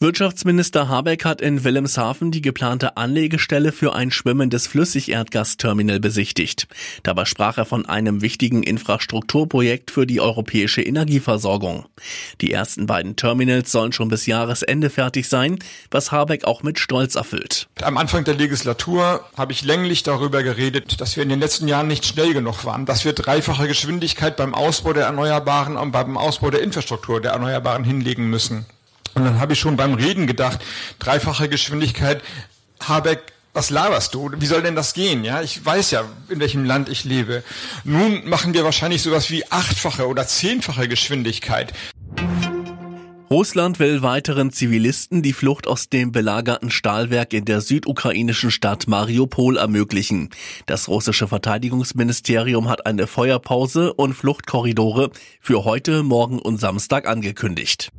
Wirtschaftsminister Habeck hat in Wilhelmshaven die geplante Anlegestelle für ein schwimmendes Flüssigerdgasterminal besichtigt. Dabei sprach er von einem wichtigen Infrastrukturprojekt für die europäische Energieversorgung. Die ersten beiden Terminals sollen schon bis Jahresende fertig sein, was Habeck auch mit Stolz erfüllt. Am Anfang der Legislatur habe ich länglich darüber geredet, dass wir in den letzten Jahren nicht schnell genug waren, dass wir dreifache Geschwindigkeit beim Ausbau der Erneuerbaren und beim Ausbau der Infrastruktur der Erneuerbaren hinlegen müssen. Und dann habe ich schon beim Reden gedacht, dreifache Geschwindigkeit, Habeck, was laberst du? Wie soll denn das gehen? Ja, ich weiß ja, in welchem Land ich lebe. Nun machen wir wahrscheinlich sowas wie achtfache oder zehnfache Geschwindigkeit. Russland will weiteren Zivilisten die Flucht aus dem belagerten Stahlwerk in der südukrainischen Stadt Mariupol ermöglichen. Das russische Verteidigungsministerium hat eine Feuerpause und Fluchtkorridore für heute, morgen und Samstag angekündigt.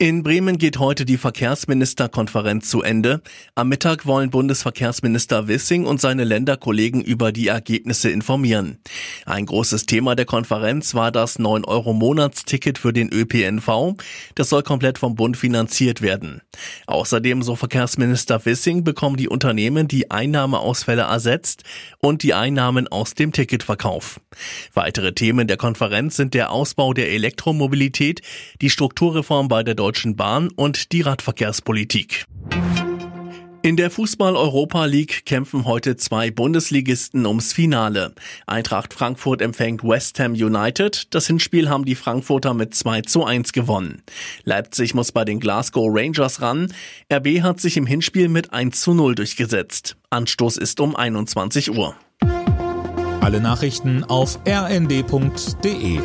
In Bremen geht heute die Verkehrsministerkonferenz zu Ende. Am Mittag wollen Bundesverkehrsminister Wissing und seine Länderkollegen über die Ergebnisse informieren. Ein großes Thema der Konferenz war das 9-Euro-Monatsticket für den ÖPNV. Das soll komplett vom Bund finanziert werden. Außerdem, so Verkehrsminister Wissing, bekommen die Unternehmen die Einnahmeausfälle ersetzt und die Einnahmen aus dem Ticketverkauf. Weitere Themen der Konferenz sind der Ausbau der Elektromobilität, die Strukturreform bei der Deutschen Bahn und die Radverkehrspolitik. In der Fußball-Europa League kämpfen heute zwei Bundesligisten ums Finale. Eintracht Frankfurt empfängt West Ham United. Das Hinspiel haben die Frankfurter mit 2 zu 1 gewonnen. Leipzig muss bei den Glasgow Rangers ran. RB hat sich im Hinspiel mit 1 zu 0 durchgesetzt. Anstoß ist um 21 Uhr. Alle Nachrichten auf rnd.de